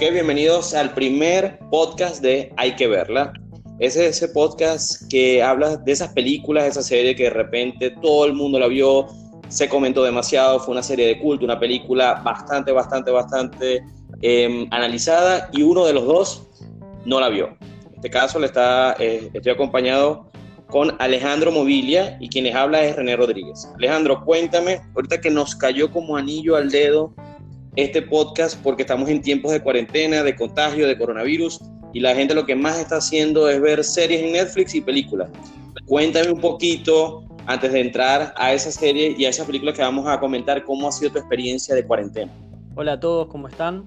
Ok, bienvenidos al primer podcast de Hay que verla. Es ese podcast que habla de esas películas, de esa serie que de repente todo el mundo la vio, se comentó demasiado, fue una serie de culto, una película bastante, bastante, bastante em, analizada y uno de los dos no la vio. En este caso le está, eh, estoy acompañado con Alejandro Movilia y quien les habla es René Rodríguez. Alejandro, cuéntame, ahorita que nos cayó como anillo al dedo este podcast porque estamos en tiempos de cuarentena, de contagio, de coronavirus y la gente lo que más está haciendo es ver series en Netflix y películas. Cuéntame un poquito antes de entrar a esa serie y a esa película que vamos a comentar, cómo ha sido tu experiencia de cuarentena. Hola a todos, ¿cómo están?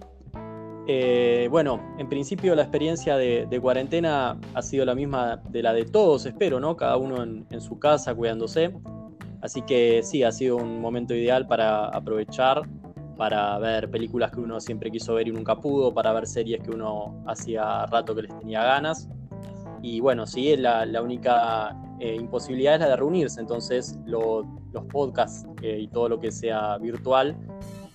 Eh, bueno, en principio la experiencia de, cuarentena ha sido la misma de la de todos, espero, ¿no? Cada uno en, en, su casa cuidándose. Así que sí, ha sido un momento ideal para aprovechar, para ver películas que uno siempre quiso ver y nunca pudo, para ver series que uno hacía rato que les tenía ganas. Y bueno, sí, la, la única eh, imposibilidad es la de reunirse, entonces los podcasts eh, y todo lo que sea virtual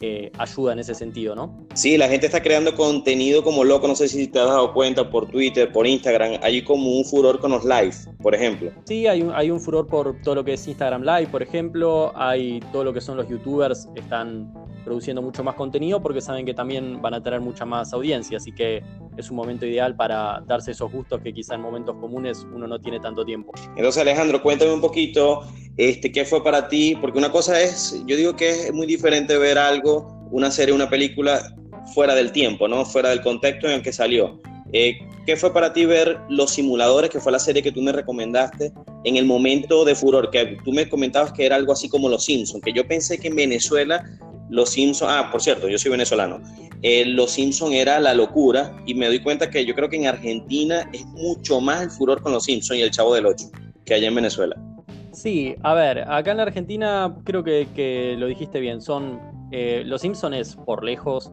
eh, ayuda en ese sentido, ¿no? Sí, la gente está creando contenido como loco, no sé si te has dado cuenta por Twitter, por Instagram, hay como un furor con los live, por ejemplo. Sí, hay un, hay un furor por todo lo que es Instagram Live, por ejemplo, hay todo lo que son los youtubers, están produciendo mucho más contenido porque saben que también van a tener mucha más audiencia, así que es un momento ideal para darse esos gustos que quizá en momentos comunes uno no tiene tanto tiempo. Entonces Alejandro, cuéntame un poquito este, qué fue para ti, porque una cosa es, yo digo que es muy diferente ver algo, una serie, una película fuera del tiempo, ¿no? fuera del contexto en el que salió. Eh, ¿Qué fue para ti ver Los Simuladores, que fue la serie que tú me recomendaste en el momento de furor? Que tú me comentabas que era algo así como Los Simpsons, que yo pensé que en Venezuela los Simpson, ah, por cierto, yo soy venezolano. Eh, los Simpson era la locura y me doy cuenta que yo creo que en Argentina es mucho más el furor con los Simpson y el Chavo del Ocho que allá en Venezuela. Sí, a ver, acá en Argentina creo que, lo dijiste bien. Son eh, Los Simpson es por lejos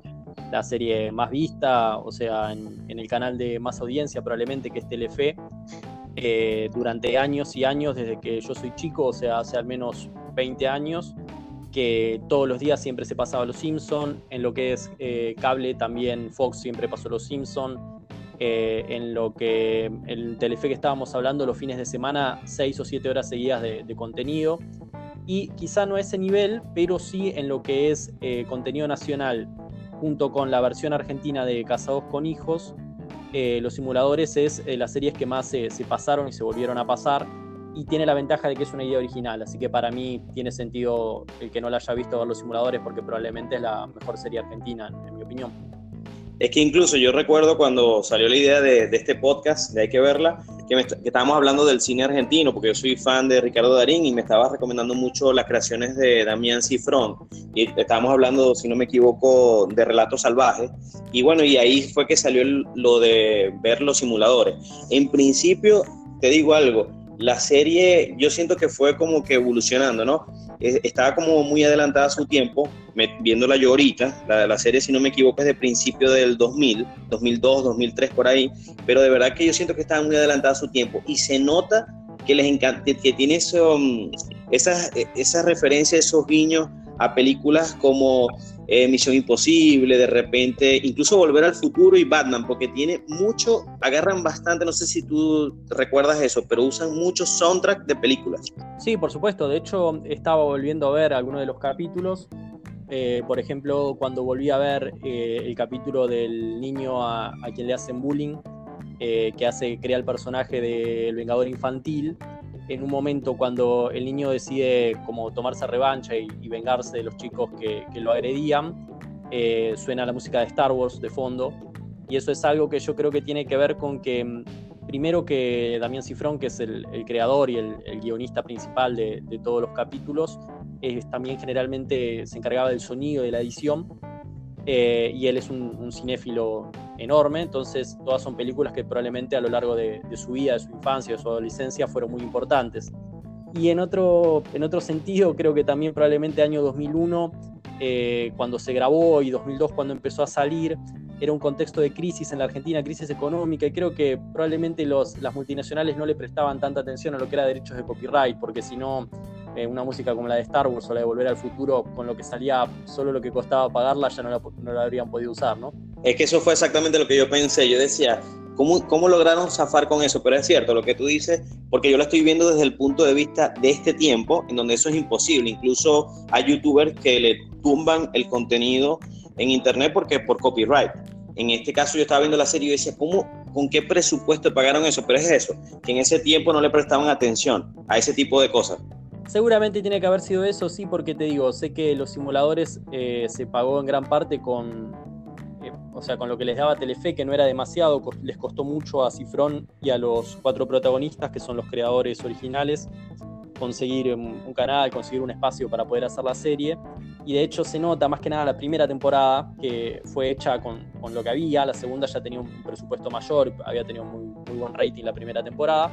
la serie más vista, o sea, en, el canal de más audiencia probablemente que es Telefe. Eh, durante años y años, desde que yo soy chico, o sea, hace al menos 20 años, que todos los días siempre se pasaba Los Simpson, en lo que es eh, cable también Fox siempre pasó Los Simpson, eh, en lo que el Telefe que estábamos hablando los fines de semana, seis o siete horas seguidas de, contenido, y quizá no a ese nivel, pero sí en lo que es eh, contenido nacional, junto con la versión argentina de Casados con Hijos, Los Simuladores es las series que más se pasaron y se volvieron a pasar y tiene la ventaja de que es una idea original, así que para mí tiene sentido el que no la haya visto ver los simuladores porque probablemente es la mejor serie argentina, en mi opinión. Es que incluso yo recuerdo cuando salió la idea de, este podcast, de Hay que verla, que, estábamos hablando del cine argentino, porque yo soy fan de Ricardo Darín y me estaba recomendando mucho las creaciones de Damián Cifrón. Y estábamos hablando, si no me equivoco, de Relatos Salvajes. Y bueno, y ahí fue que salió lo de ver los simuladores. En principio, te digo algo, la serie yo siento que fue como que evolucionando, ¿no? E, estaba como muy adelantada a su tiempo, viéndola yo ahorita, la, la serie si no me equivoco es de principio del 2000, 2002, 2003 por ahí, pero de verdad que yo siento que estaba muy adelantada a su tiempo y se nota que les encanta, que tiene eso, mm, esas, esa referencia, esos guiños a películas como eh, Misión Imposible, de repente, incluso Volver al Futuro y Batman, porque tiene mucho, agarran bastante, no sé si tú recuerdas eso, pero usan mucho soundtrack de películas. Sí, por supuesto, de hecho estaba volviendo a ver algunos de los capítulos. Eh, por ejemplo, cuando volví a ver eh, el capítulo del niño a, quien le hacen bullying, que hace, crea el personaje del Vengador Infantil, en un momento cuando el niño decide como tomarse revancha y, vengarse de los chicos que, lo agredían, eh, suena la música de Star Wars de fondo. Y eso es algo que yo creo que tiene que ver con que, mm, primero que Damián Cifrón, que es el, creador y el, guionista principal de, todos los capítulos, también generalmente se encargaba del sonido, de la edición, eh, y él es un, cinéfilo enorme, entonces todas son películas que probablemente a lo largo de, su vida, de su infancia, de su adolescencia fueron muy importantes. Y en otro, en otro sentido, creo que también probablemente año 2001, eh, cuando se grabó, y 2002 cuando empezó a salir, era un contexto de crisis en la Argentina, crisis económica, y creo que probablemente los, las multinacionales no le prestaban tanta atención a lo que era derechos de copyright, porque si no, eh, una música como la de Star Wars o la de Volver al Futuro, con lo que salía solo lo que costaba pagarla, ya no la, no la habrían podido usar, ¿no? Es que eso fue exactamente lo que yo pensé. Yo decía, ¿cómo, ¿cómo lograron zafar con eso? Pero es cierto lo que tú dices, porque yo lo estoy viendo desde el punto de vista de este tiempo, en donde eso es imposible. Incluso hay youtubers que le tumban el contenido en internet porque por copyright. En este caso yo estaba viendo la serie y decía, ¿cómo, ¿con qué presupuesto pagaron eso? Pero es eso, que en ese tiempo no le prestaban atención a ese tipo de cosas. Seguramente tiene que haber sido eso, sí, porque te digo, sé que los simuladores eh, se pagó en gran parte con, eh, o sea, con lo que les daba Telefe, que no era demasiado, les costó mucho a Cifrón y a los cuatro protagonistas, que son los creadores originales, conseguir un canal, conseguir un espacio para poder hacer la serie. Y de hecho se nota más que nada la primera temporada, que fue hecha con, con lo que había, la segunda ya tenía un presupuesto mayor, había tenido muy buen rating la primera temporada.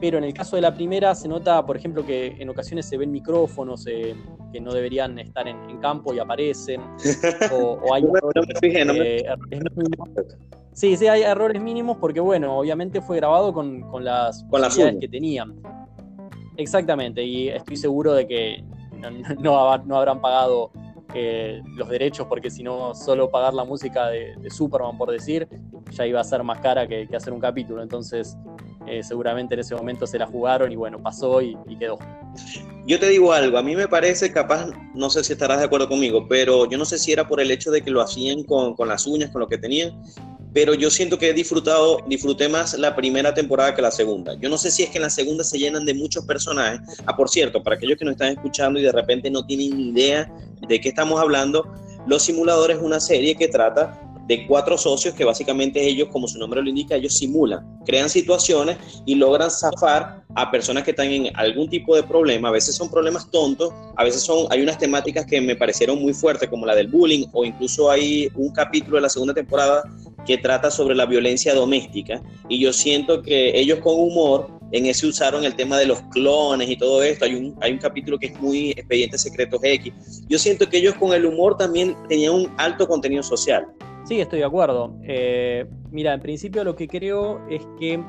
Pero en el caso de la primera se nota, por ejemplo, que en ocasiones se ven micrófonos eh, que no deberían estar en, campo y aparecen. O, hay no Sí, sí, hay errores mínimos porque, bueno, obviamente fue grabado con, con las con que tenían. Exactamente, y estoy seguro de que no, no, habrán pagado eh, los derechos, porque si no, solo pagar la música de, Superman, por decir, ya iba a ser más cara que, hacer un capítulo. Entonces, eh, seguramente en ese momento se la jugaron y bueno, pasó y, quedó. Yo te digo algo, a mí me parece capaz, no sé si estarás de acuerdo conmigo, pero yo no sé si era por el hecho de que lo hacían con, con las uñas, con lo que tenían, pero yo siento que he disfrutado, disfruté más la primera temporada que la segunda. Yo no sé si es que en la segunda se llenan de muchos personajes. Ah, por cierto, para aquellos que nos están escuchando y de repente no tienen ni idea de qué estamos hablando, Los Simuladores es una serie que trata de cuatro socios que básicamente ellos, como su nombre lo indica, ellos simulan, crean situaciones y logran zafar a personas que están en algún tipo de problema. A veces son problemas tontos, a veces son, hay unas temáticas que me parecieron muy fuertes, como la del bullying, o incluso hay un capítulo de la segunda temporada que trata sobre la violencia doméstica. Y yo siento que ellos con humor en ese usaron el tema de los clones y todo esto. Hay un, hay un capítulo que es muy Expedientes Secretos X. Yo siento que ellos con el humor también tenían un alto contenido social. Sí, estoy de acuerdo. Eh, mira, en principio lo que creo es que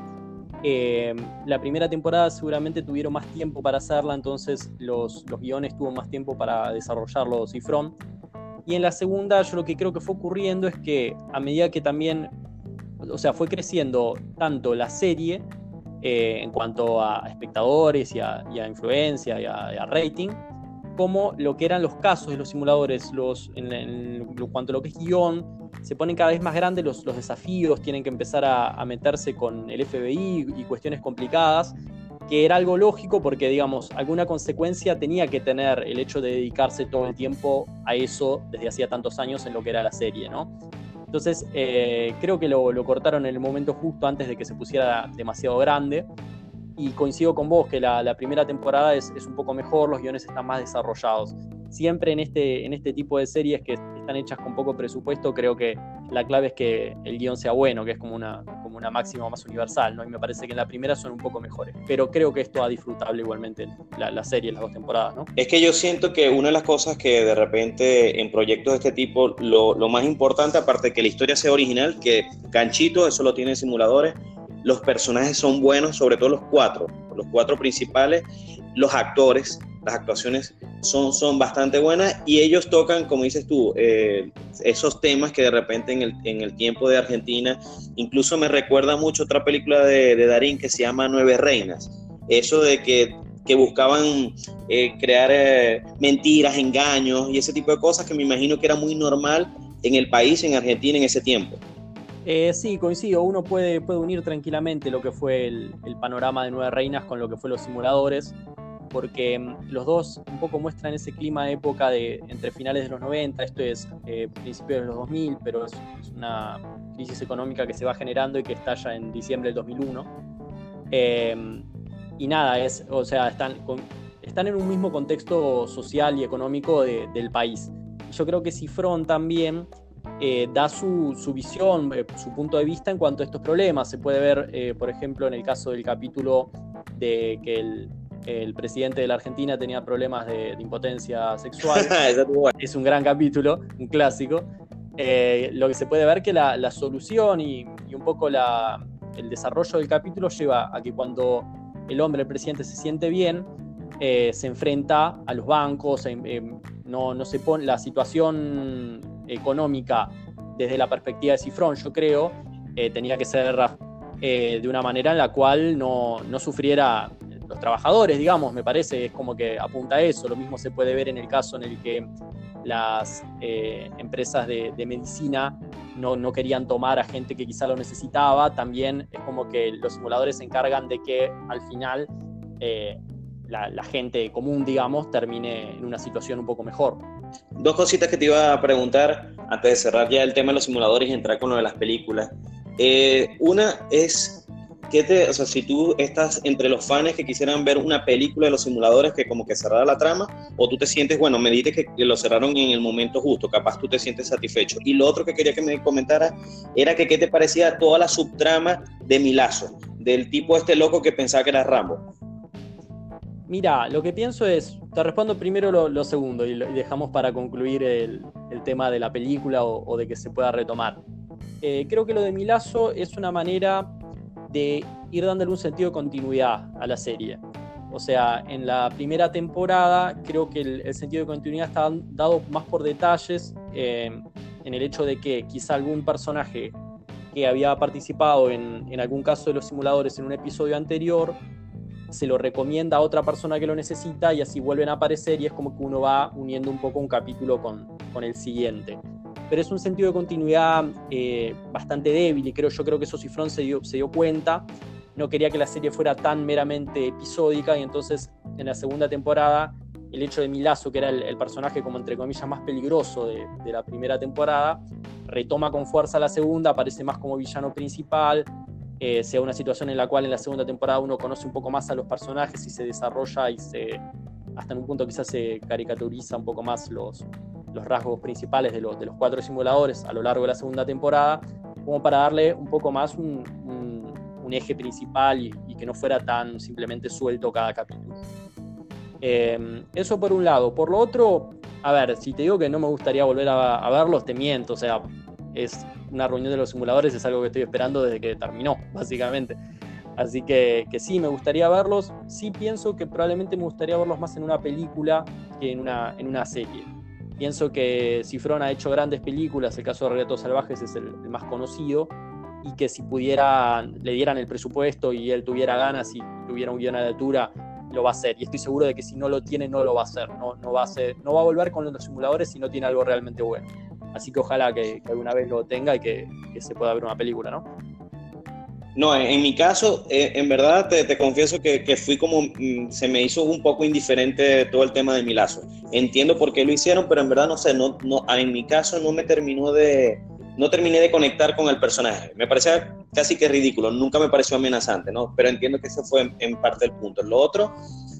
eh, la primera temporada seguramente tuvieron más tiempo para hacerla, entonces los, los guiones tuvo más tiempo para desarrollarlo Cifrón. Y en la segunda yo lo que creo que fue ocurriendo es que a medida que también, o sea, fue creciendo tanto la serie eh, en cuanto a espectadores y a, influencia y a rating, como lo que eran los casos de los simuladores, los, en, cuanto a lo que es guion, se ponen cada vez más grandes los, los desafíos, tienen que empezar a, meterse con el FBI y cuestiones complicadas, que era algo lógico porque, digamos, alguna consecuencia tenía que tener el hecho de dedicarse todo el tiempo a eso desde hacía tantos años en lo que era la serie, ¿no? Entonces, eh, creo que lo, lo cortaron en el momento justo antes de que se pusiera demasiado grande y coincido con vos que la, primera temporada es, un poco mejor, los guiones están más desarrollados. Siempre en este, en este tipo de series que están hechas con poco presupuesto, creo que la clave es que el guion sea bueno, que es como una, como una máxima más universal, ¿no? Y me parece que en la primera son un poco mejores. Pero creo que esto ha disfrutable igualmente la, la serie, las dos temporadas, ¿no? Es que yo siento que una de las cosas que de repente en proyectos de este tipo, lo, lo más importante, aparte de que la historia sea original, que ganchito, eso lo tienen simuladores, los personajes son buenos, sobre todo los cuatro, los cuatro principales, los actores, las actuaciones son, son bastante buenas y ellos tocan, como dices tú, eh, esos temas que de repente en el, en el, tiempo de Argentina, incluso me recuerda mucho otra película de, Darín que se llama Nueve Reinas, eso de que, que buscaban eh, crear eh, mentiras, engaños y ese tipo de cosas que me imagino que era muy normal en el país, en Argentina en ese tiempo. Sí, coincido. Uno puede, puede unir tranquilamente lo que fue el, panorama de Nueve Reinas con lo que fue los simuladores, porque mm, los dos un poco muestran ese clima de época de entre finales de los 90, esto es eh, principios de los 2000, pero es, una crisis económica que se va generando y que estalla en diciembre del 2001. Em, y nada, es, o sea, están, están en un mismo contexto social y económico del país. Yo creo que Cifrón también eh, da su, visión, eh, su punto de vista en cuanto a estos problemas. Se puede ver, eh, por ejemplo, en el caso del capítulo de que el, presidente de la Argentina tenía problemas de, impotencia sexual. es un gran capítulo, un clásico. lo que se puede ver que la, solución y, un poco el desarrollo del capítulo lleva a que cuando el hombre, el presidente, se siente bien, se enfrenta a los bancos, no, no se pone la situación económica desde la perspectiva de Cifrón, yo creo, eh, tenía que ser de una manera en la cual no, no sufriera los trabajadores, digamos, me parece, es como que apunta a eso. Lo mismo se puede ver en el caso en el que las eh, empresas de, medicina no, querían tomar a gente que quizá lo necesitaba. También es como que los simuladores se encargan de que al final eh, la, gente común, digamos, termine en una situación un poco mejor. Dos cositas que te iba a preguntar antes de cerrar ya el tema de los simuladores y entrar con lo de las películas. Eh, una es ¿qué te, o sea, si tú estás entre los fans que quisieran ver una película de los simuladores que como que cerrara la trama, o tú te sientes, bueno, me dices que lo cerraron en el momento justo, capaz tú te sientes satisfecho. Y lo otro que quería que me comentara era que qué te parecía toda la subtrama de Milazo, del tipo este loco que pensaba que era Rambo. Mira, lo que pienso es, te respondo primero lo, segundo y, dejamos para concluir el, tema de la película o, de que se pueda retomar. Eh, creo que lo de Milazo es una manera de ir dándole un sentido de continuidad a la serie. O sea, en la primera temporada creo que el, sentido de continuidad está dado más por detalles eh, en el hecho de que quizá algún personaje que había participado en, en, algún caso de los simuladores en un episodio anterior se lo recomienda a otra persona que lo necesita y así vuelven a aparecer y es como que uno va uniendo un poco un capítulo con, con el siguiente pero es un sentido de continuidad eh, bastante débil y creo, yo creo que eso Cifrón se dio, se dio cuenta. No quería que la serie fuera tan meramente episódica y entonces en la segunda temporada el hecho de Milazo, que era el, personaje como entre comillas más peligroso de, la primera temporada, retoma con fuerza la segunda, aparece más como villano principal, eh, sea una situación en la cual en la segunda temporada uno conoce un poco más a los personajes y se desarrolla y se hasta en un punto quizás se caricaturiza un poco más los, los rasgos principales de, los, de los cuatro simuladores a lo largo de la segunda temporada, como para darle un poco más un, eje principal y, que no fuera tan simplemente suelto cada capítulo. Em, eso por un lado. Por lo otro, a ver, si te digo que no me gustaría volver a, verlos, te miento. O sea, es una reunión de los simuladores, es algo que estoy esperando desde que terminó, básicamente. Así que, que, sí, me gustaría verlos. Sí pienso que probablemente me gustaría verlos más en una película que en una, en una serie. Pienso que Cifrón ha hecho grandes películas, el caso de Relatos Salvajes es el, más conocido, y que si pudiera, le dieran el presupuesto y él tuviera ganas y tuviera un guion a altura, lo va a hacer. Y estoy seguro de que si no lo tiene, no lo va a hacer. No, no, va, a no va a volver con los simuladores si no tiene algo realmente bueno. Así que ojalá que, alguna vez lo tenga y que se pueda ver una película, ¿no? No, en, mi caso, eh, en verdad te, confieso que, fui como, mm, se me hizo un poco indiferente todo el tema de mi lazo. Entiendo por qué lo hicieron, pero en verdad no sé, no, no, en mi caso no me terminó de, no terminé de conectar con el personaje. Me parecía casi que ridículo, nunca me pareció amenazante, ¿no? Pero entiendo que ese fue en, parte el punto. Lo otro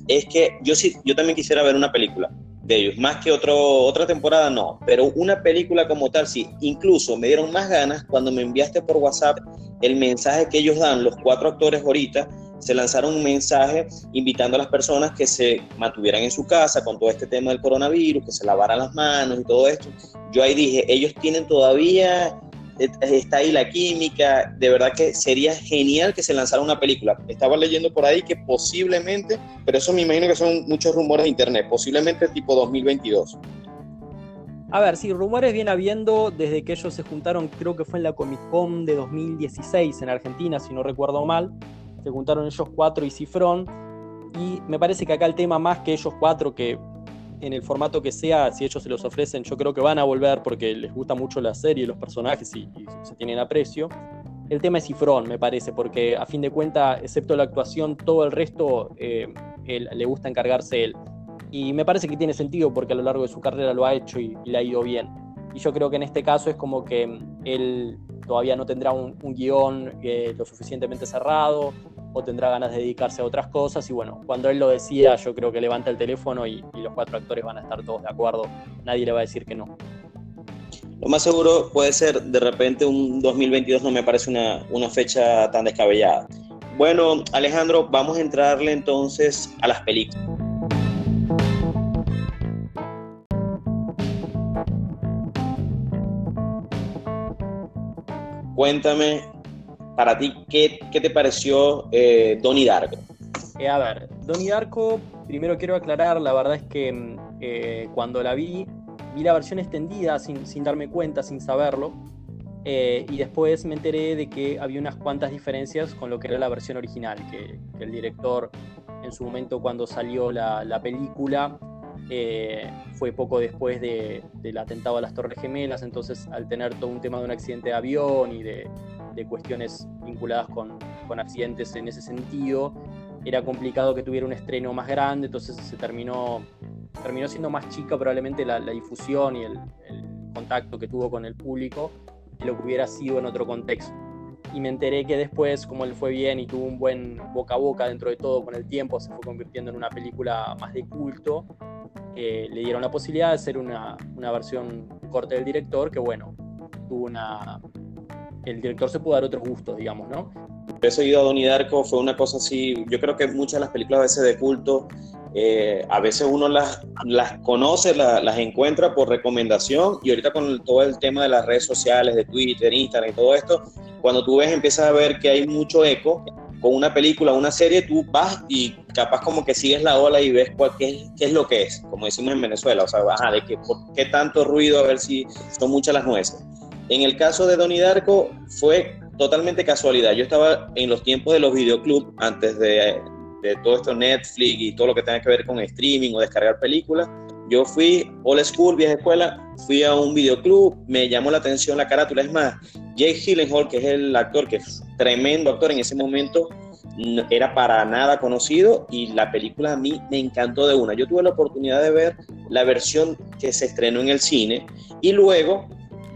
es que yo sí, yo también quisiera ver una película de ellos, más que otro, otra temporada no, pero una película como tal sí. Incluso me dieron más ganas cuando me enviaste por WhatsApp el mensaje que ellos dan, los cuatro actores ahorita, se lanzaron un mensaje invitando a las personas que se mantuvieran en su casa con todo este tema del coronavirus, que se lavaran las manos y todo esto. Yo ahí dije, ellos tienen todavía, está ahí la química, de verdad que sería genial que se lanzara una película. Estaba leyendo por ahí que posiblemente, pero eso me imagino que son muchos rumores de internet, posiblemente tipo 2022. A ver, sí, rumores viene habiendo desde que ellos se juntaron, creo que fue en la Comic Con de 2016 en Argentina, si no recuerdo mal. Se juntaron ellos cuatro y Cifrón. Y me parece que acá el tema más que ellos cuatro, que en el formato que sea, si ellos se los ofrecen, yo creo que van a volver porque les gusta mucho la serie, los personajes y, se tienen aprecio. El tema es Cifrón, me parece, porque a fin de cuentas, excepto la actuación, todo el resto eh, le gusta encargarse él. Y me parece que tiene sentido porque a lo largo de su carrera lo ha hecho y, le ha ido bien. Y yo creo que en este caso es como que él todavía no tendrá un, guion eh, lo suficientemente cerrado o tendrá ganas de dedicarse a otras cosas. Y bueno, cuando él lo decida, yo creo que levanta el teléfono y, los cuatro actores van a estar todos de acuerdo. Nadie le va a decir que no. Lo más seguro puede ser, de repente, un 2022 no me parece una, una fecha tan descabellada. Bueno, Alejandro, vamos a entrarle entonces a las películas. Cuéntame, para ti, ¿qué, te pareció eh, Donnie Darko? Eh, a ver, Donnie Darko, primero quiero aclarar, la verdad es que mm, eh, cuando la vi, vi la versión extendida sin, darme cuenta, sin saberlo. Eh, y después me enteré de que había unas cuantas diferencias con lo que era la versión original, que, el director en su momento cuando salió la, película eh, fue poco después del atentado a las Torres Gemelas, entonces al tener todo un tema de un accidente de avión y de, cuestiones vinculadas con, accidentes en ese sentido, era complicado que tuviera un estreno más grande, entonces se terminó, terminó siendo más chica probablemente la, difusión y el contacto que tuvo con el público de lo que hubiera sido en otro contexto. Y me enteré que después, como él fue bien y tuvo un buen boca a boca dentro de todo con el tiempo, se fue convirtiendo en una película más de culto, eh, le dieron la posibilidad de hacer una, una versión corte del director que, bueno, tuvo una... El director se pudo dar otros gustos, digamos, ¿no? He seguido a Donnie Darko, fue una cosa así, yo creo que muchas de las películas a veces de culto eh, a veces uno las, las conoce, las encuentra por recomendación y ahorita con todo el tema de las redes sociales, de Twitter, Instagram y todo esto, cuando tú ves, empiezas a ver que hay mucho eco con una película, una serie, tú vas y capaz como que sigues la ola y ves cuál, qué, es lo que es, como decimos en Venezuela, o sea, ajá, de que, por qué tanto ruido, a ver si son muchas las nueces. En el caso de Donnie Darko fue totalmente casualidad. Yo estaba en los tiempos de los videoclubs, antes de, todo esto Netflix y todo lo que tenga que ver con streaming o descargar películas. Yo fui old school, vieja escuela, fui a un videoclub, me llamó la atención la carátula. Es más, Jake Gyllenhaal, que es el actor, que es tremendo actor en ese momento, era para nada conocido y la película a mí me encantó de una. Yo tuve la oportunidad de ver la versión que se estrenó en el cine y luego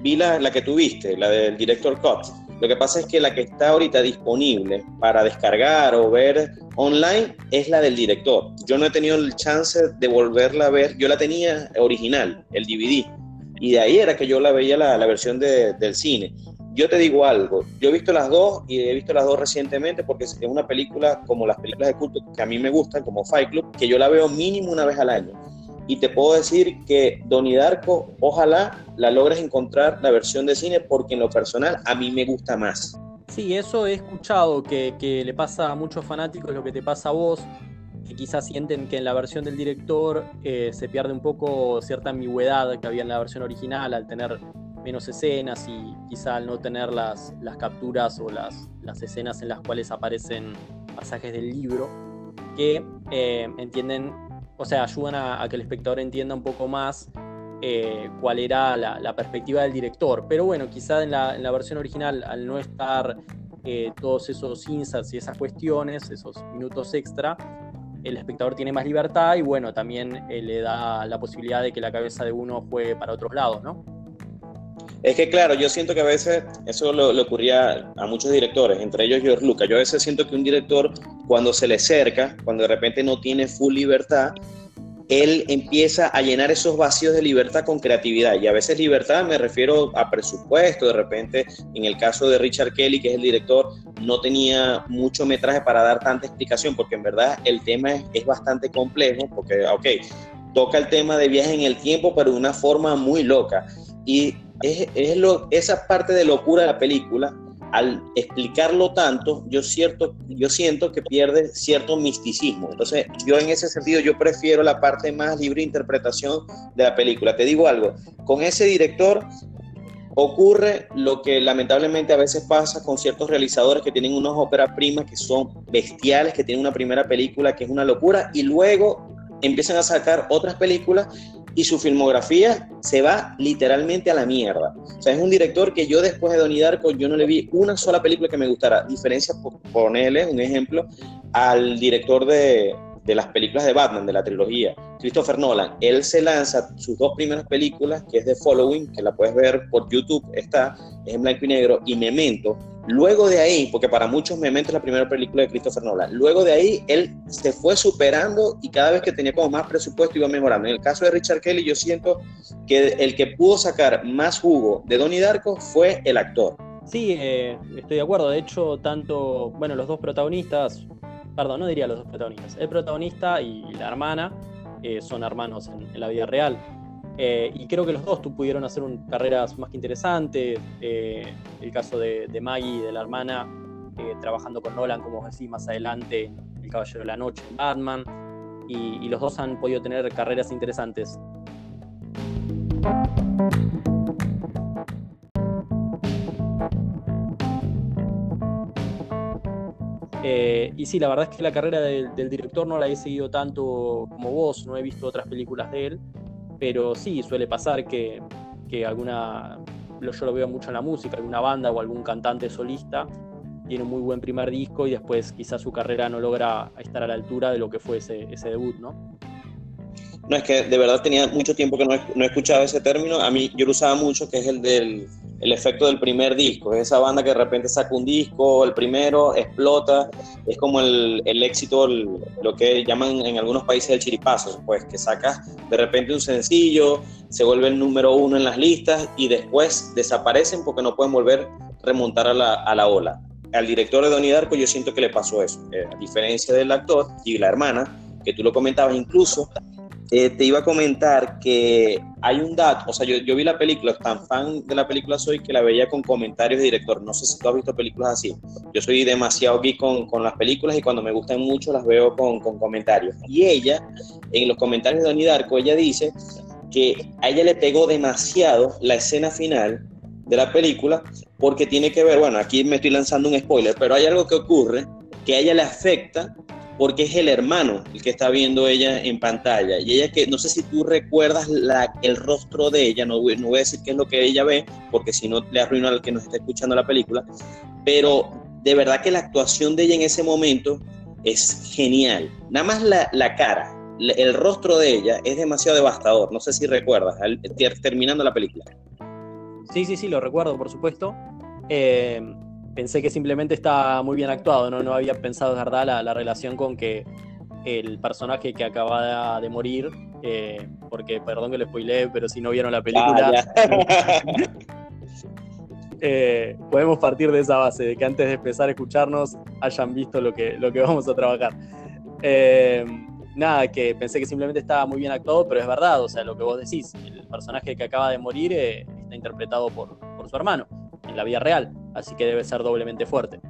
vi la, la que tuviste, la del director Cut lo que pasa es que la que está ahorita disponible para descargar o ver online es la del director. Yo no he tenido el chance de volverla a ver. Yo la tenía original, el DVD. Y de ahí era que yo la veía la, versión del cine. Yo te digo algo, yo he visto las dos y he visto las dos recientemente porque es una película como las películas de culto que a mí me gustan, como Fight Club, que yo la veo mínimo una vez al año y te puedo decir que Donnie Darko, ojalá la logres encontrar la versión de cine porque en lo personal a mí me gusta más. Sí, eso he escuchado que, le pasa a muchos fanáticos lo que te pasa a vos, que quizás sienten que en la versión del director eh, se pierde un poco cierta ambigüedad que había en la versión original al tener menos escenas y quizá al no tener las, las capturas o las, las escenas en las cuales aparecen pasajes del libro, que eh, entienden o sea, ayudan a, que el espectador entienda un poco más eh, cuál era la, perspectiva del director. Pero bueno, quizá en la, versión original, al no estar eh, todos esos inserts y esas cuestiones, esos minutos extra, el espectador tiene más libertad y bueno, también eh, le da la posibilidad de que la cabeza de uno juegue para otros lados, ¿no? Es que claro, yo siento que a veces eso le ocurría a muchos directores, entre ellos George Lucas. Yo a veces siento que un director cuando se le cerca, cuando de repente no tiene full libertad, él empieza a llenar esos vacíos de libertad con creatividad. Y a veces libertad me refiero a presupuesto. De repente, en el caso de Richard Kelly, que es el director, no tenía mucho metraje para dar tanta explicación, porque en verdad el tema es, es bastante complejo, porque, ok, toca el tema de viaje en el tiempo, pero de una forma muy loca. Y es, lo, esa parte de locura de la película, al explicarlo tanto, yo, cierto, yo siento que pierde cierto misticismo. Entonces, yo en ese sentido, yo prefiero la parte más libre interpretación de la película. Te digo algo, con ese director ocurre lo que lamentablemente a veces pasa con ciertos realizadores que tienen unas óperas primas que son bestiales, que tienen una primera película que es una locura y luego empiezan a sacar otras películas y su filmografía se va literalmente a la mierda. O sea, es un director que yo después de Donnie Darko, yo no le vi una sola película que me gustara. Diferencia, por ponerle un ejemplo, al director de, de las películas de Batman, de la trilogía, Christopher Nolan. Él se lanza sus dos primeras películas, que es The Following, que la puedes ver por YouTube, está, es en blanco y negro, y Memento. Luego de ahí, porque para muchos Memento es la primera película de Christopher Nolan, luego de ahí él se fue superando y cada vez que tenía como más presupuesto iba mejorando. En el caso de Richard Kelly, yo siento que el que pudo sacar más jugo de Donnie Darko fue el actor. Sí, eh, estoy de acuerdo. De hecho, tanto, bueno, los dos protagonistas, perdón, no diría los dos protagonistas, el protagonista y la hermana eh, son hermanos en, la vida real. Eh, y creo que los dos tú pudieron hacer carreras más que interesantes. Eh, el caso de, de, Maggie, de la hermana, eh, trabajando con Nolan, como decís más adelante, El Caballero de la Noche, Batman. Y, los dos han podido tener carreras interesantes. Y sí, la verdad es que la carrera del, director no la he seguido tanto como vos, no he visto otras películas de él, pero sí, suele pasar que, que alguna, yo lo veo mucho en la música, alguna banda o algún cantante solista tiene un muy buen primer disco y después quizás su carrera no logra estar a la altura de lo que fue ese, ese debut, ¿no? No, es que de verdad tenía mucho tiempo que no, no he escuchado ese término. A mí yo lo usaba mucho, que es el del el efecto del primer disco. Es esa banda que de repente saca un disco, el primero, explota. Es como el, el éxito, lo que llaman en algunos países el chiripazo, pues que sacas de repente un sencillo, se vuelve el número uno en las listas y después desaparecen porque no pueden volver remontar a la, a la ola. Al director de Donnie Darko yo siento que le pasó eso, eh, a diferencia del actor y la hermana, que tú lo comentabas incluso, eh, te iba a comentar que hay un dato, o sea, yo, vi la película, tan fan de la película soy que la veía con comentarios de director. No sé si tú has visto películas así. Yo soy demasiado geek con, con las películas y cuando me gustan mucho las veo con, con comentarios. Y ella, en los comentarios de Donnie Darko, ella dice que a ella le pegó demasiado la escena final de la película porque tiene que ver, bueno, aquí me estoy lanzando un spoiler, pero hay algo que ocurre que a ella le afecta porque es el hermano el que está viendo ella en pantalla. Y ella que, no sé si tú recuerdas la, el rostro de ella, no, no voy a decir qué es lo que ella ve, porque si no le arruino al que nos está escuchando la película, pero de verdad que la actuación de ella en ese momento es genial. Nada más la, la cara, el rostro de ella es demasiado devastador. No sé si recuerdas, terminando la película. Sí, sí, sí, lo recuerdo, por supuesto. Eh, pensé que simplemente estaba muy bien actuado, no, no había pensado, de verdad, la, relación con que el personaje que acaba de, morir, eh, porque perdón que lo spoileé, pero si no vieron la película, ah, eh, podemos partir de esa base, de que antes de empezar a escucharnos hayan visto lo que, lo que vamos a trabajar. Eh, nada, que pensé que simplemente estaba muy bien actuado, pero es verdad, o sea, lo que vos decís, el personaje que acaba de morir está interpretado por, por su hermano en la vida real, así que debe ser doblemente fuerte.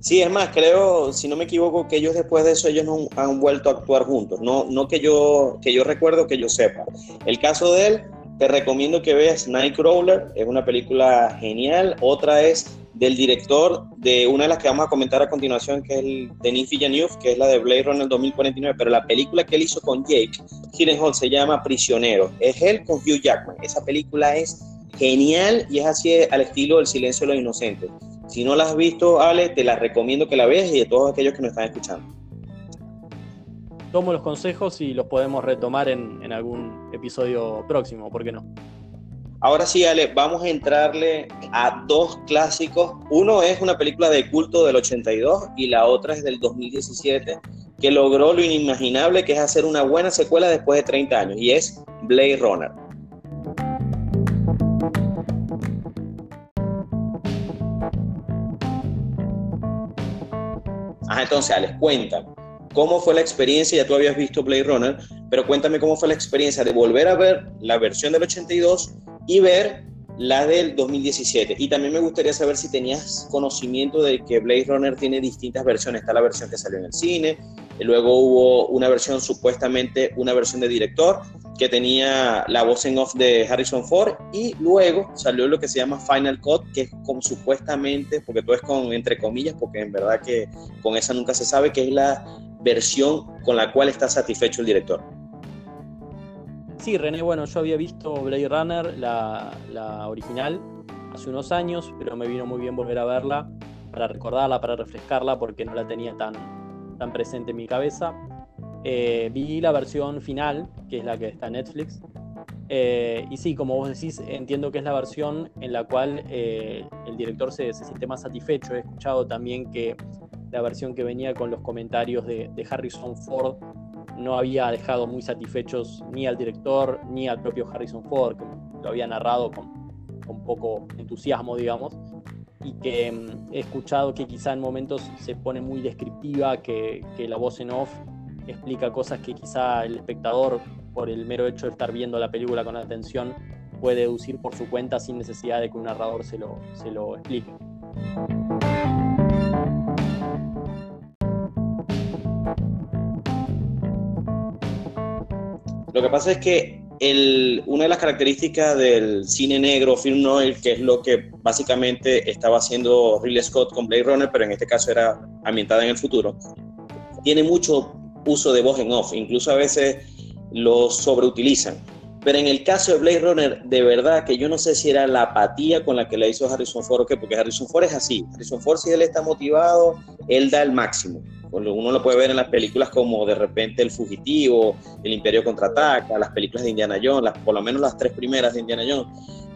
Sí, es más, creo, si no me equivoco, que ellos después de eso ellos no han vuelto a actuar juntos, no, no que, yo, que yo recuerdo, que yo sepa. El caso de él, te recomiendo que veas Nightcrawler, es una película genial. Otra es del director de una de las que vamos a comentar a continuación, que es el Denis Villeneuve, que es la de Blade Runner 2049, pero la película que él hizo con Jake Gyllenhaal se llama Prisionero. Es él con Hugh Jackman. Esa película es genial y es así al estilo del silencio de los inocentes. Si no la has visto, Ale, te la recomiendo que la veas y de todos aquellos que nos están escuchando. Tomo los consejos y los podemos retomar en, en algún episodio próximo, ¿por qué no? Ahora sí, Ale, vamos a entrarle a dos clásicos. Uno es una película de culto del 82 y la otra es del 2017, que logró lo inimaginable, que es hacer una buena secuela después de 30 años, y es Blade Runner. Entonces, Alex, cuéntame, ¿cómo fue la experiencia? Ya tú habías visto Blade Runner, pero cuéntame cómo fue la experiencia de volver a ver la versión del 82 y ver la del 2017. Y también me gustaría saber si tenías conocimiento de que Blade Runner tiene distintas versiones. Está la versión que salió en el cine, luego hubo una versión, supuestamente una versión de director, que tenía la voz en off de Harrison Ford, y luego salió lo que se llama Final Cut, que es como supuestamente, porque todo es con entre comillas, porque en verdad que con esa nunca se sabe, que es la versión con la cual está satisfecho el director. Sí, René, bueno, yo había visto Blade Runner, la, original, hace unos años, pero me vino muy bien volver a verla para recordarla, para refrescarla, porque no la tenía tan, tan presente en mi cabeza. Eh, vi la versión final, que es la que está en Netflix. Eh, y sí, como vos decís, entiendo que es la versión en la cual eh, el director se, se, siente más satisfecho. He escuchado también que la versión que venía con los comentarios de, Harrison Ford no había dejado muy satisfechos ni al director ni al propio Harrison Ford, que lo había narrado con, con poco entusiasmo, digamos, y que mm, he escuchado que quizá en momentos se pone muy descriptiva, que, que, la voz en off explica cosas que quizá el espectador, por el mero hecho de estar viendo la película con atención, puede deducir por su cuenta sin necesidad de que un narrador se lo, se lo explique. Lo que pasa es que una de las características del cine negro, film noir, que es lo que básicamente estaba haciendo Ridley Scott con Blade Runner, pero en este caso era ambientada en el futuro, tiene mucho uso de voz en off, incluso a veces lo sobreutilizan. Pero en el caso de Blade Runner, de verdad que yo no sé si era la apatía con la que le hizo Harrison Ford o qué, porque Harrison Ford es así. Harrison Ford, si él está motivado, él da el máximo. Uno lo puede ver en las películas como de repente El Fugitivo, El Imperio Contraataca, las películas de Indiana Jones, por lo menos las tres primeras de Indiana Jones.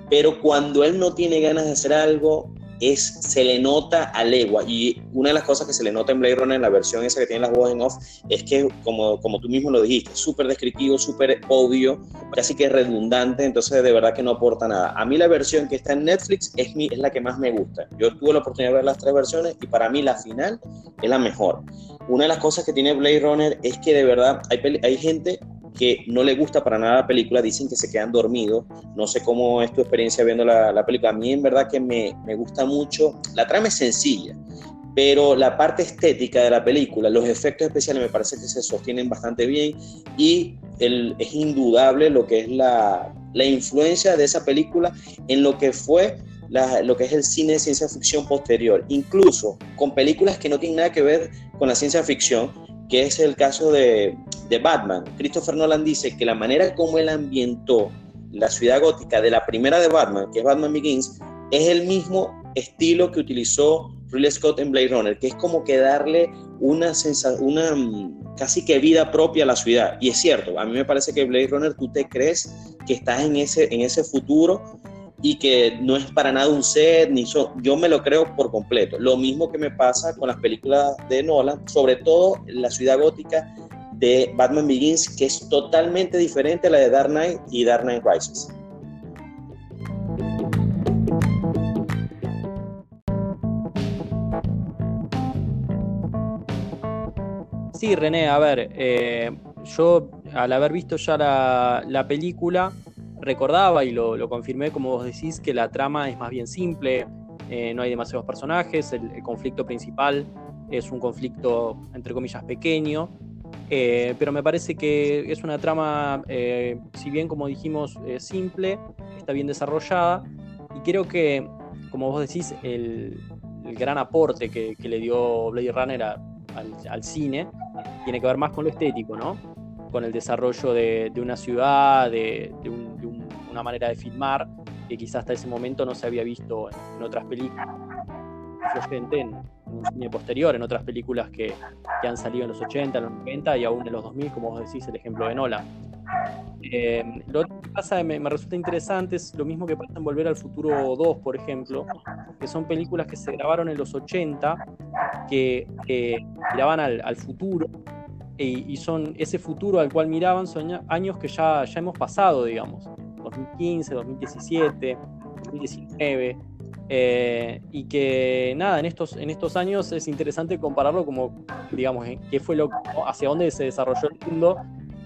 Pero cuando él no tiene ganas de hacer algo, es, se le nota a legua. Y una de las cosas que se le nota en Blade Runner, en la versión esa que tiene las voces en off, es que, como, como tú mismo lo dijiste, súper descriptivo, súper obvio, casi que redundante, entonces de verdad que no aporta nada. A mí la versión que está en Netflix es, mi, es la que más me gusta. Yo tuve la oportunidad de ver las tres versiones y para mí la final es la mejor. Una de las cosas que tiene Blade Runner es que de verdad hay, hay gente que no le gusta para nada la película, dicen que se quedan dormidos. No sé cómo es tu experiencia viendo la, la película. A mí en verdad que me, me, gusta mucho. La trama es sencilla, pero la parte estética de la película, los efectos especiales me parece que se sostienen bastante bien y el, es indudable lo que es la, la influencia de esa película en lo que fue la, lo que es el cine de ciencia ficción posterior, incluso con películas que no tienen nada que ver con la ciencia ficción, que es el caso de, de Batman. Christopher Nolan dice que la manera como él ambientó la ciudad gótica de la primera de Batman, que es Batman Begins, es el mismo estilo que utilizó Ridley Scott en Blade Runner, que es como que darle una, una mm, casi que vida propia a la ciudad. Y es cierto, a mí me parece que Blade Runner tú te crees que estás en ese, en ese futuro y que no es para nada un set, ni yo me lo creo por completo. Lo mismo que me pasa con las películas de Nolan, sobre todo la ciudad gótica de Batman Begins, que es totalmente diferente a la de Dark Knight y Dark Knight Rises. Sí, René, a ver, eh, yo al haber visto ya la, la película, recordaba y lo, confirmé, como vos decís, que la trama es más bien simple, eh, no hay demasiados personajes, el, conflicto principal es un conflicto, entre comillas, pequeño, eh, pero me parece que es una trama, eh, si bien como dijimos, simple, está bien desarrollada, y creo que, como vos decís, el, gran aporte que, le dio Blade Runner al, cine tiene que ver más con lo estético, ¿no? Con el desarrollo de, una ciudad, de, un, una manera de filmar que quizás hasta ese momento no se había visto en, otras películas. En, en cine posterior, en otras películas que, que, han salido en los 80, en los 90 y aún en los 2000, como vos decís, el ejemplo de Nola. Eh, lo que pasa, me, me, resulta interesante, es lo mismo que pasa en Volver al Futuro 2, por ejemplo, que son películas que se grabaron en los 80, que miraban al, al futuro, y, y, son ese futuro al cual miraban son años que ya, ya hemos pasado, digamos. 2015, 2017, 2019. Y que nada, en estos, en estos años es interesante compararlo como, digamos, qué fue lo, hacia dónde se desarrolló el mundo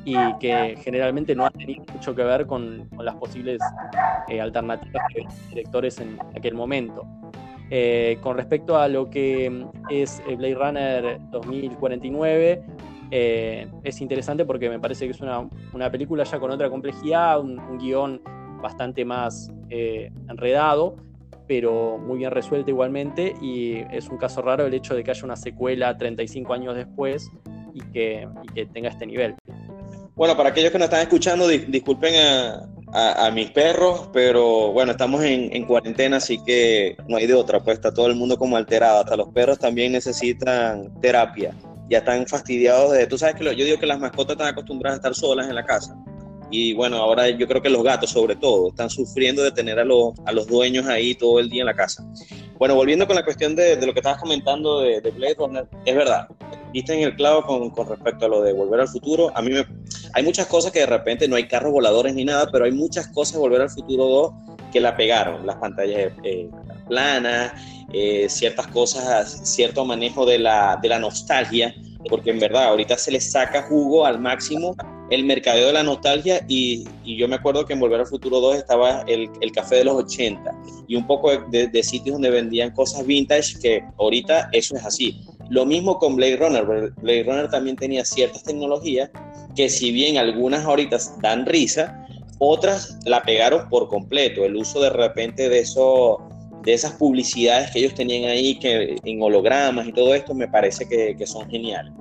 y que generalmente no ha tenido mucho que ver con, las posibles eh, alternativas que directores en aquel momento. Eh, con respecto a lo que es Blade Runner 2049, eh, es interesante porque me parece que es una, película ya con otra complejidad, un, guion bastante más eh, enredado, pero muy bien resuelto igualmente. Y es un caso raro el hecho de que haya una secuela 35 años después y que, tenga este nivel. Bueno, para aquellos que nos están escuchando, disculpen a, mis perros, pero bueno, estamos en, en, cuarentena, así que no hay de otra, pues está todo el mundo como alterado, hasta los perros también necesitan terapia ya están fastidiados de, tú sabes que yo digo que las mascotas están acostumbradas a estar solas en la casa. Y bueno, ahora yo creo que los gatos sobre todo están sufriendo de tener a los, a los dueños ahí todo el día en la casa. Bueno, volviendo con la cuestión de, lo que estabas comentando de, de, Blade Runner, es verdad, viste en el clavo con, con, respecto a lo de Volver al Futuro. A mí me, hay muchas cosas que de repente no hay carros voladores ni nada, pero hay muchas cosas de Volver al Futuro 2 que la pegaron. Las pantallas eh, planas, eh, ciertas cosas, cierto manejo de la, de la nostalgia, porque en verdad ahorita se le saca jugo al máximo el mercadeo de la nostalgia y, yo me acuerdo que en Volver al Futuro 2 estaba el, el café de los 80 y un poco de, de, sitios donde vendían cosas vintage que ahorita eso es así. Lo mismo con Blade Runner, Blade Runner también tenía ciertas tecnologías que si bien algunas ahorita dan risa, otras la pegaron por completo. El uso de repente de eso, de esas publicidades que ellos tenían ahí, que en hologramas y todo esto, me parece que, que son geniales.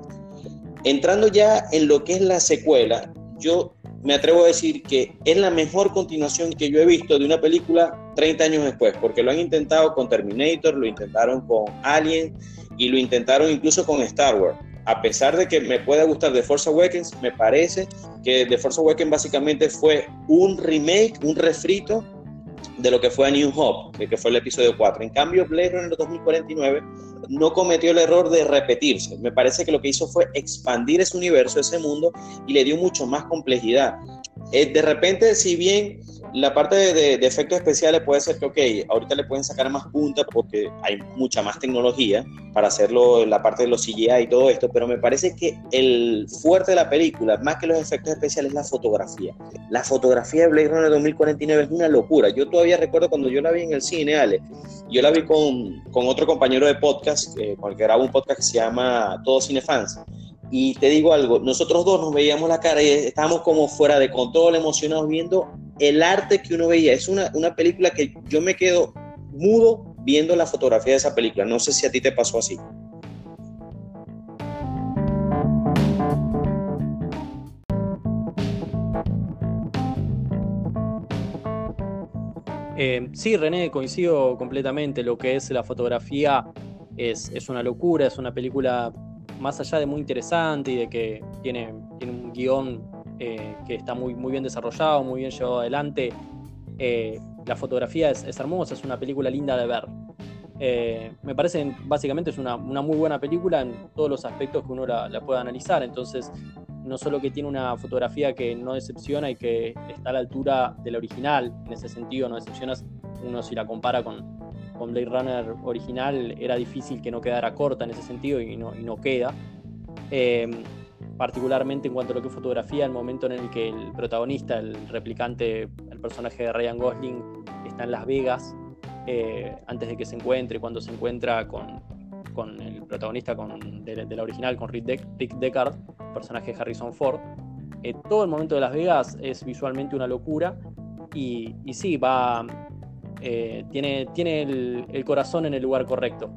Entrando ya en lo que es la secuela, yo me atrevo a decir que es la mejor continuación que yo he visto de una película 30 años después, porque lo han intentado con Terminator, lo intentaron con Alien y lo intentaron incluso con Star Wars. A pesar de que me pueda gustar The Force Awakens, me parece que The Force Awakens básicamente fue un remake, un refrito de lo que fue a New Hope, que fue el episodio 4. En cambio, Blade Runner 2049 no cometió el error de repetirse. Me parece que lo que hizo fue expandir ese universo, ese mundo, y le dio mucho más complejidad. Eh, de repente, si bien la parte de, efectos especiales puede ser que, ok, ahorita le pueden sacar más punta porque hay mucha más tecnología para hacerlo en la parte de los CGI y todo esto, pero me parece que el fuerte de la película, más que los efectos especiales, es la fotografía. La fotografía de Blade Runner 2049 es una locura. Yo todavía recuerdo cuando yo la vi en el cine, Ale, yo la vi con, con otro compañero de podcast, eh, con el que grabo un podcast que se llama Todos Cinefans. Y te digo algo, nosotros dos nos veíamos la cara y estábamos como fuera de control, emocionados viendo el arte que uno veía. Es una, una película que yo me quedo mudo viendo la fotografía de esa película. No sé si a ti te pasó así. Eh, sí, René, coincido completamente. Lo que es la fotografía es, es, una locura, es una película más allá de muy interesante y de que tiene, tiene un guion eh, que está muy, muy bien desarrollado, muy bien llevado adelante. Eh, la fotografía es, hermosa, es una película linda de ver. Eh, me parece básicamente es una, muy buena película en todos los aspectos que uno la, pueda analizar. Entonces, no solo que tiene una fotografía que no decepciona y que está a la altura de la original, en ese sentido no decepciona, uno si la compara con, con Blade Runner original era difícil que no quedara corta en ese sentido y no, y no queda. Eh, particularmente en cuanto a lo que es fotografía, el momento en el que el protagonista, el replicante, el personaje de Ryan Gosling, está en Las Vegas, eh, antes de que se encuentre, cuando se encuentra con, con el protagonista con, de, la original, con Rick, Deckard, personaje de Harrison Ford. Eh, todo el momento de Las Vegas es visualmente una locura y, y sí, va, eh, tiene, tiene el corazón en el lugar correcto.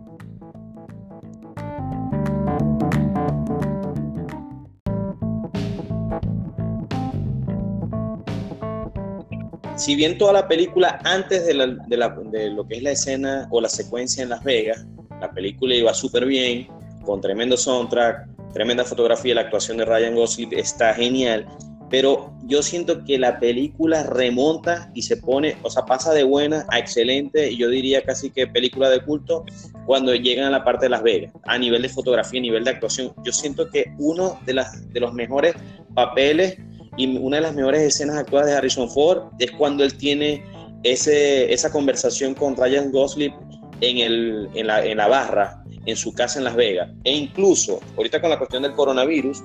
si bien toda la película, antes de, lo que es la escena o la secuencia en Las Vegas, la película iba súper bien, con tremendo soundtrack, tremenda fotografía, la actuación de Ryan Gosling está genial, pero yo siento que la película remonta y se pone, o sea, pasa de buena a excelente, y yo diría casi que película de culto, cuando llegan a la parte de Las Vegas, a nivel de fotografía, a nivel de actuación. Yo siento que uno de, las, de los mejores papeles y una de las mejores escenas actuadas de Harrison Ford es cuando él tiene ese, esa conversación con Ryan Gosling en, el, en, la, en la barra, en su casa en Las Vegas. E incluso, ahorita con la cuestión del coronavirus,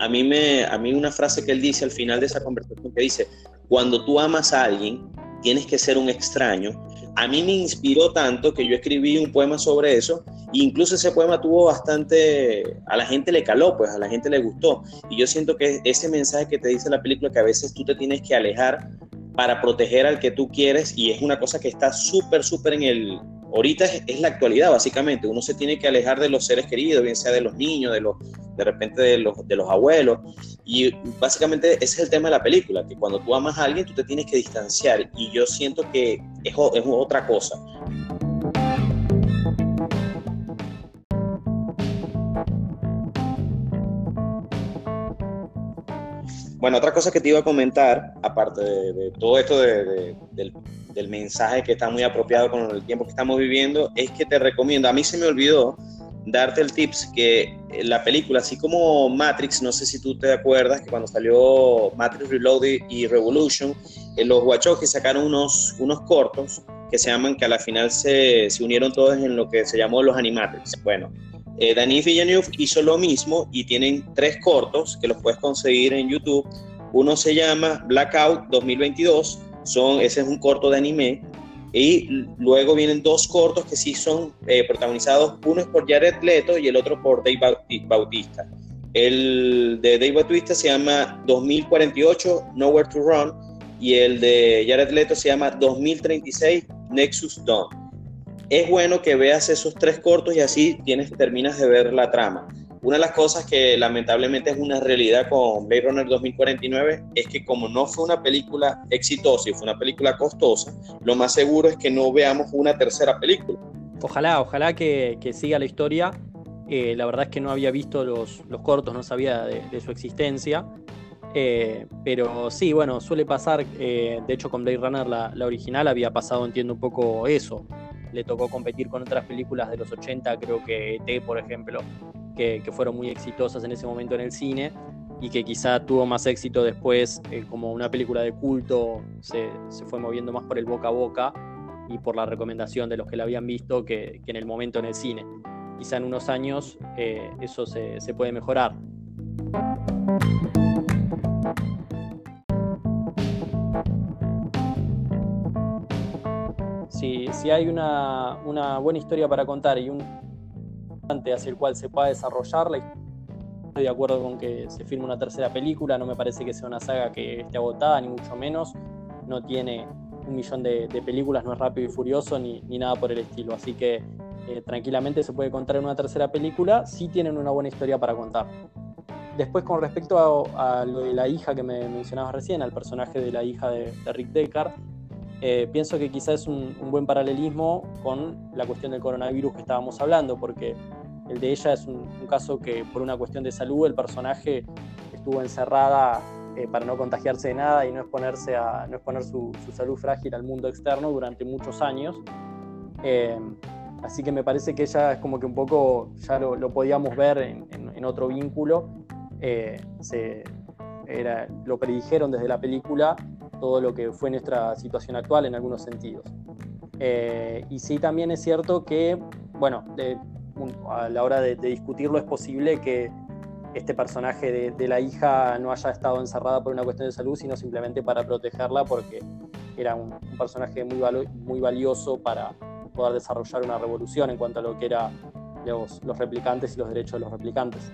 a mí, me, a mí una frase que él dice al final de esa conversación que dice, cuando tú amas a alguien, tienes que ser un extraño. A mí me inspiró tanto que yo escribí un poema sobre eso e incluso ese poema tuvo bastante, a la gente le caló, pues a la gente le gustó. Y yo siento que ese mensaje que te dice la película, que a veces tú te tienes que alejar para proteger al que tú quieres y es una cosa que está súper, súper en el, ahorita es, la actualidad, básicamente. Uno se tiene que alejar de los seres queridos, bien sea de los niños, de los, de repente de los, de los abuelos. Y básicamente ese es el tema de la película, que cuando tú amas a alguien, tú te tienes que distanciar. Y yo siento que es, es otra cosa. Bueno, otra cosa que te iba a comentar, aparte de, todo esto del, mensaje que está muy apropiado con el tiempo que estamos viviendo, es que te recomiendo, a mí se me olvidó darte el tips que la película, así como Matrix, no sé si tú te acuerdas que cuando salió Matrix Reloaded y Revolution, en los Wachowski sacaron unos, unos cortos que se llaman, que a la final se, se unieron todos en lo que se llamó los Animatrix. Bueno, eh, Denis Villeneuve hizo lo mismo y tienen tres cortos que los puedes conseguir en YouTube. Uno se llama Blackout 2022, son, ese es un corto de anime. Y luego vienen dos cortos que sí son eh, protagonizados, uno es por Jared Leto y el otro por Dave Bautista. El de Dave Bautista se llama 2048, Nowhere to Run, y el de Jared Leto se llama 2036 Nexus Dawn. Es bueno que veas esos tres cortos y así tienes, terminas de ver la trama. Una de las cosas que lamentablemente es una realidad con Blade Runner 2049 es que como no fue una película exitosa y fue una película costosa, lo más seguro es que no veamos una tercera película. Ojalá, ojalá que, siga la historia. Eh, la verdad es que no había visto los, cortos, no sabía de, su existencia. Eh, pero sí, bueno, suele pasar. Eh, de hecho, con Blade Runner, la, la, original, había pasado, entiendo, un poco eso. Le tocó competir con otras películas de los 80, creo que ET, por ejemplo, que, fueron muy exitosas en ese momento en el cine y que quizá tuvo más éxito después eh, como una película de culto, se, fue moviendo más por el boca a boca y por la recomendación de los que la habían visto que, en el momento en el cine. Quizá en unos años eh, eso se, puede mejorar. Si, si hay una, una buena historia para contar y un hacia el cual se pueda desarrollar. Estoy de acuerdo con que se firme una tercera película, no me parece que sea una saga que esté agotada, ni mucho menos. No tiene un millón de, películas, no es rápido y furioso, ni, nada por el estilo. Así que eh, tranquilamente se puede contar en una tercera película, si tienen una buena historia para contar. Después, con respecto a, lo de la hija que me mencionabas recién, al personaje de la hija de, Rick Deckard, eh, pienso que quizás es un, un, buen paralelismo con la cuestión del coronavirus que estábamos hablando, porque el de ella es un, caso que por una cuestión de salud el personaje estuvo encerrada eh, para no contagiarse de nada y no exponerse a no exponer su, salud frágil al mundo externo durante muchos años. Eh, así que me parece que ella es como que un poco ya lo, podíamos ver en, otro vínculo. Eh, se, era, lo predijeron desde la película todo lo que fue nuestra situación actual en algunos sentidos. y sí, también es cierto que, bueno, a la hora de, discutirlo es posible que este personaje de, la hija no haya estado encerrada por una cuestión de salud, sino simplemente para protegerla porque era un, personaje muy, muy valioso para poder desarrollar una revolución en cuanto a lo que eran los, replicantes y los derechos de los replicantes.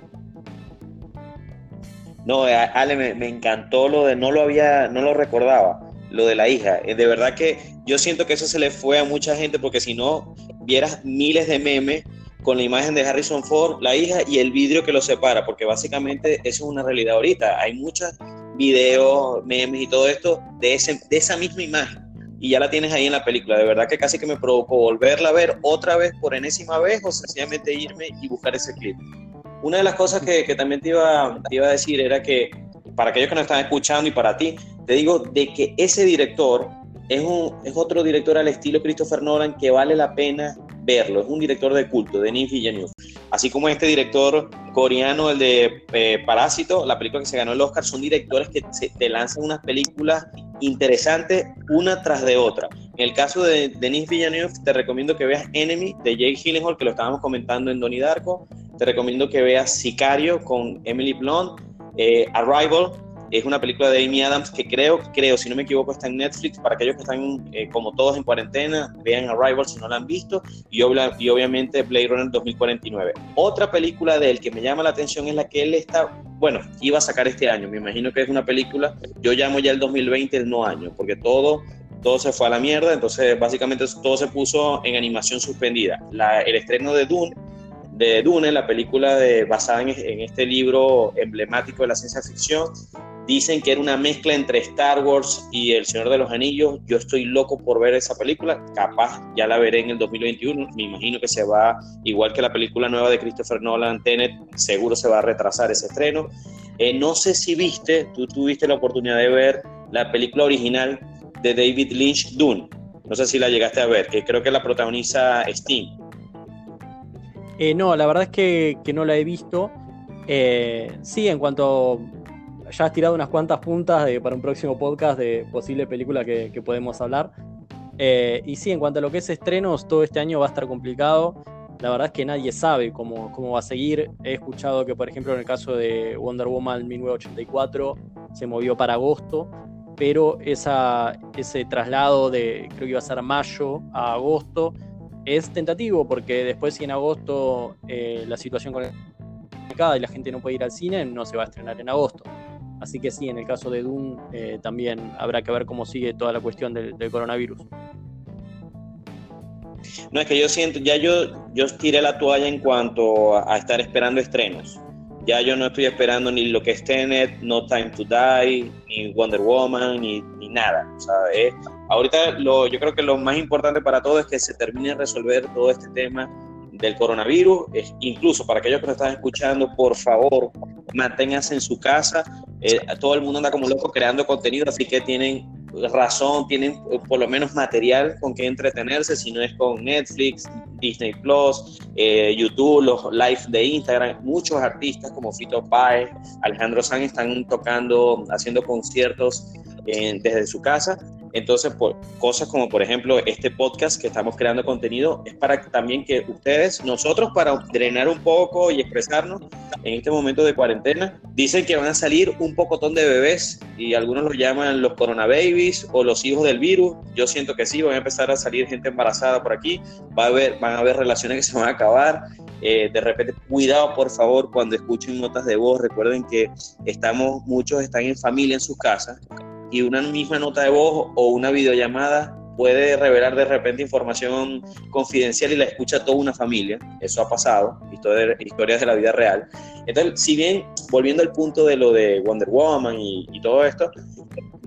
No, eh, Ale, me, me, encantó lo de no lo había, no lo recordaba, lo de la hija. Eh, de verdad que yo siento que eso se le fue a mucha gente porque si no vieras miles de memes con la imagen de Harrison Ford, la hija, y el vidrio que lo separa, porque básicamente eso es una realidad ahorita. Hay muchos videos, memes y todo esto de, ese, de esa misma imagen. Y ya la tienes ahí en la película. De verdad que casi que me provocó volverla a ver otra vez por enésima vez o sencillamente irme y buscar ese clip. Una de las cosas que, que también te iba, te iba a decir era que, para aquellos que nos están escuchando y para ti, te digo de que ese director es, un, es otro director al estilo Christopher Nolan que vale la pena verlo. Es un director de culto, Denis Villeneuve. Así como este director coreano, el de eh, Parásito, la película que se ganó el Oscar, son directores que te lanzan unas películas interesantes una tras de otra. En el caso de Denis Villeneuve, te recomiendo que veas Enemy de Jake Gyllenhaal, que lo estábamos comentando en Donnie Darko. Te recomiendo que veas Sicario con Emily Blunt, eh, Arrival es una película de Amy Adams que creo, creo, si no me equivoco, está en Netflix. Para aquellos que están eh, como todos en cuarentena, vean Arrival si no la han visto. Y, obviamente Blade Runner 2049. Otra película de él que me llama la atención es la que él está, bueno, iba a sacar este año. Me imagino que es una película, yo llamo ya el 2020 el no año, porque todo todo se fue a la mierda, entonces básicamente todo se puso en animación suspendida. el estreno de Dune, de Dune, la película de, basada en, este libro emblemático de la ciencia ficción, Dicen que era una mezcla entre Star Wars y El Señor de los Anillos. Yo estoy loco por ver esa película. Capaz ya la veré en el 2021. Me imagino que se va, igual que la película nueva de Christopher Nolan, Tenet, seguro se va a retrasar ese estreno. Eh, no sé si viste, tú tuviste la oportunidad de ver la película original de David Lynch, Dune. No sé si la llegaste a ver, que creo que la protagoniza Steam. Eh, no, la verdad es que, no la he visto. Eh, sí, en cuanto ya has tirado unas cuantas puntas para un próximo podcast de posible película que, podemos hablar. Eh, y sí, en cuanto a lo que es estrenos, todo este año va a estar complicado. La verdad es que nadie sabe cómo, cómo va a seguir. He escuchado que, por ejemplo, en el caso de Wonder Woman 1984 se movió para agosto, pero esa, ese traslado de, creo que iba a ser mayo a agosto, es tentativo porque después si en agosto eh, la situación con el y la gente no puede ir al cine, no se va a estrenar en agosto. Así que sí, en el caso de Doom eh, también habrá que ver cómo sigue toda la cuestión del, coronavirus. No, es que yo siento, ya yo, yo tiré la toalla en cuanto a, estar esperando estrenos. Ya yo no estoy esperando ni lo que es Tenet, No Time to Die, ni Wonder Woman, ni, ni nada. Sea, ahorita lo, yo creo que lo más importante para todo es que se termine de resolver todo este tema del coronavirus. incluso para aquellos que nos están escuchando, por favor, manténganse en su casa. Eh, todo el mundo anda como loco creando contenido, así que tienen razón, tienen eh, por lo menos material con que entretenerse, si no es con Netflix, Disney Plus, eh, YouTube, los live de Instagram. Muchos artistas como Fito Páez, Alejandro Sanz están tocando, haciendo conciertos desde su casa entonces, por, cosas como por ejemplo este podcast que estamos creando contenido es para también que ustedes, nosotros para drenar un poco y expresarnos en este momento de cuarentena, dicen que van a salir un pocotón de bebés y algunos los llaman los coronababies o los hijos del virus. Yo siento que sí, van a empezar a salir gente embarazada por aquí, va a haber, van a haber relaciones que se van a acabar. Eh, de repente, cuidado por favor cuando escuchen notas de voz, recuerden que estamos, muchos están en familia en sus casas y una misma nota de voz o una videollamada puede revelar de repente información confidencial y la escucha toda una familia. Eso ha pasado, historias de la vida real. Entonces, si bien, volviendo al punto de lo de Wonder Woman y todo esto,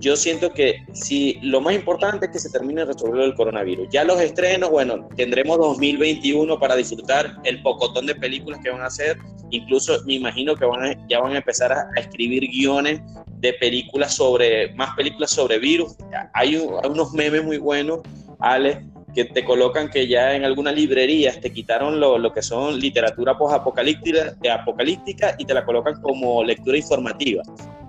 yo siento que si lo más importante es que se termine de resolver el coronavirus. Ya los estrenos, bueno, tendremos 2021 para disfrutar el pocotón de películas que van a hacer. Incluso me imagino que van ya van a empezar a, escribir guiones de películas sobre, más películas sobre virus. Hay, unos memes muy buenos, Ale, que te colocan que ya en algunas librerías te quitaron lo, lo que son literatura post-apocalíptica apocalíptica y te la colocan como lectura informativa.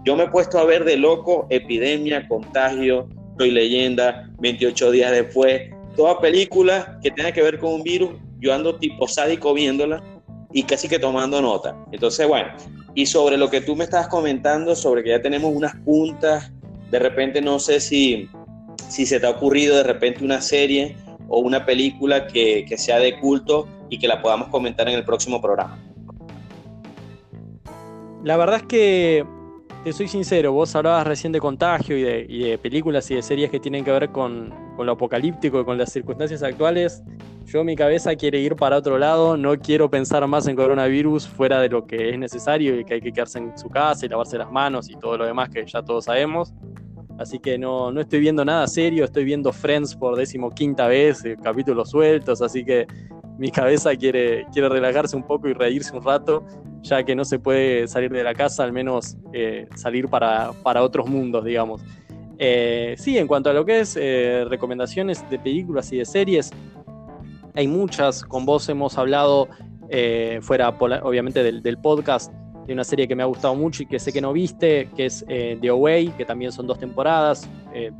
Yo me he puesto a ver de loco epidemia, contagio, soy leyenda, 28 días después, toda película que tenga que ver con un virus, yo ando tipo sádico viéndola y casi que tomando nota. Entonces, bueno, y sobre lo que tú me estabas comentando, sobre que ya tenemos unas puntas, de repente no sé si, si se te ha ocurrido de repente una serie o una película que, que sea de culto y que la podamos comentar en el próximo programa. La verdad es que te soy sincero, vos hablabas recién de contagio y de, películas y de series que tienen que ver con, lo apocalíptico y con las circunstancias actuales. Yo mi cabeza quiere ir para otro lado, no quiero pensar más en coronavirus fuera de lo que es necesario y que hay que quedarse en su casa y lavarse las manos y todo lo demás que ya todos sabemos. Así que no, no estoy viendo nada serio, estoy viendo Friends por decimoquinta vez, eh, capítulos sueltos, así que mi cabeza quiere, quiere relajarse un poco y reírse un rato, ya que no se puede salir de la casa, al menos eh, salir para, otros mundos, digamos. Eh, sí, en cuanto a lo que es eh, recomendaciones de películas y de series, hay muchas. Con vos hemos hablado, fuera obviamente del, del, podcast, de una serie que me ha gustado mucho y que sé que no viste, que es The Away, que también son dos temporadas.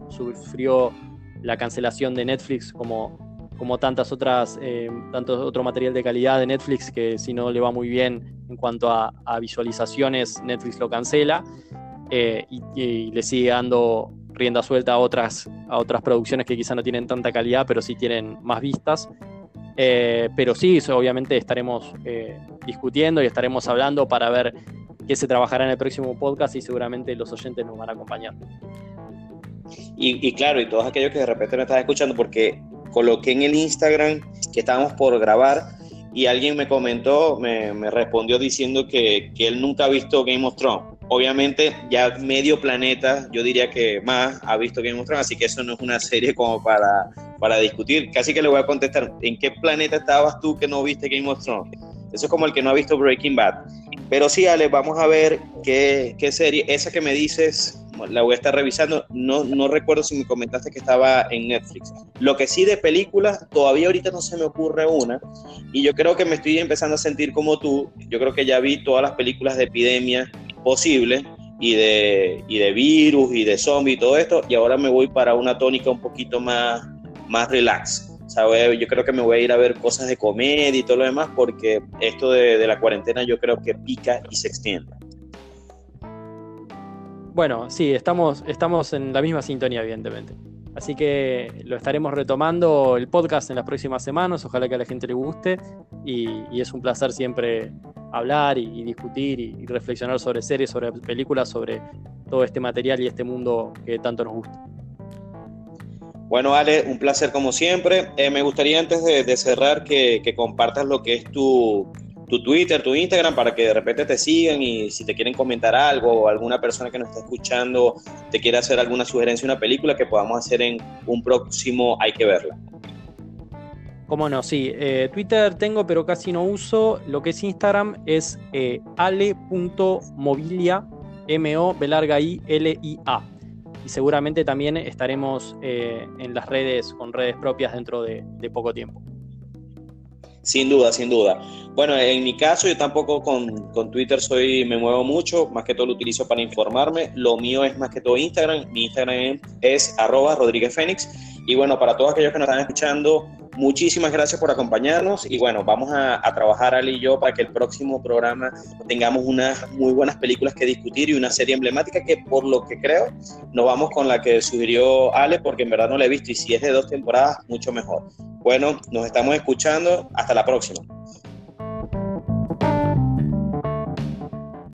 sufrió la cancelación de Netflix como como tantas otras, eh, tanto otro material de calidad de Netflix que si no le va muy bien en cuanto a, visualizaciones, Netflix lo cancela eh, y, le sigue dando rienda suelta a otras, a otras producciones que quizá no tienen tanta calidad, pero sí tienen más vistas. Eh, pero sí, obviamente estaremos discutiendo y estaremos hablando para ver qué se trabajará en el próximo podcast y seguramente los oyentes nos van a acompañar. Y, y, claro, y todos aquellos que de repente me están escuchando, porque coloqué en el Instagram que estábamos por grabar y alguien me comentó, me, respondió diciendo que, él nunca ha visto Game of Thrones. Obviamente ya medio planeta, yo diría que más, ha visto Game of Thrones, así que eso no es una serie como para, para discutir. Casi que le voy a contestar, ¿en qué planeta estabas tú que no viste Game of Thrones? Eso es como el que no ha visto Breaking Bad. Pero sí, Ale, vamos a ver qué, qué serie, esa que me dices, la voy a estar revisando. No, no recuerdo si me comentaste que estaba en Netflix. Lo que sí de películas, todavía ahorita no se me ocurre una. Y yo creo que me estoy empezando a sentir como tú. Yo creo que ya vi todas las películas de epidemia posibles y de, y de virus y de zombie y todo esto. Y ahora me voy para una tónica un poquito más, más relax. Yo creo que me voy a ir a ver cosas de comedia y todo lo demás porque esto de, de la cuarentena yo creo que pica y se extiende. Bueno, sí, estamos, estamos en la misma sintonía, evidentemente. Así que lo estaremos retomando el podcast en las próximas semanas. Ojalá que a la gente le guste. Y, es un placer siempre hablar y, discutir y, reflexionar sobre series, sobre películas, sobre todo este material y este mundo que tanto nos gusta. Bueno, Ale, un placer como siempre. Eh, me gustaría antes de, cerrar que, compartas lo que es tu, tu Twitter, tu Instagram, para que de repente te sigan y si te quieren comentar algo o alguna persona que nos está escuchando te quiere hacer alguna sugerencia una película que podamos hacer en un próximo Hay que verla. Cómo no, sí. Eh, Twitter tengo, pero casi no uso. Lo que es Instagram es eh, ale.mobilia, M-O, larga I, L-I-A. Y seguramente también estaremos eh, en las redes con redes propias dentro de poco tiempo. Sin duda, sin duda. Bueno, en mi caso yo tampoco con, con, Twitter soy, me muevo mucho, más que todo lo utilizo para informarme. Lo mío es más que todo Instagram. Mi Instagram es arroba Rodríguez Fénix. Y bueno, para todos aquellos que nos están escuchando, muchísimas gracias por acompañarnos. Y bueno, vamos a, a trabajar Ali y yo para que el próximo programa tengamos unas muy buenas películas que discutir y una serie emblemática que por lo que creo nos vamos con la que sugirió Ale, porque en verdad no la he visto y si es de dos temporadas, mucho mejor. Bueno, nos estamos escuchando. Hasta la próxima.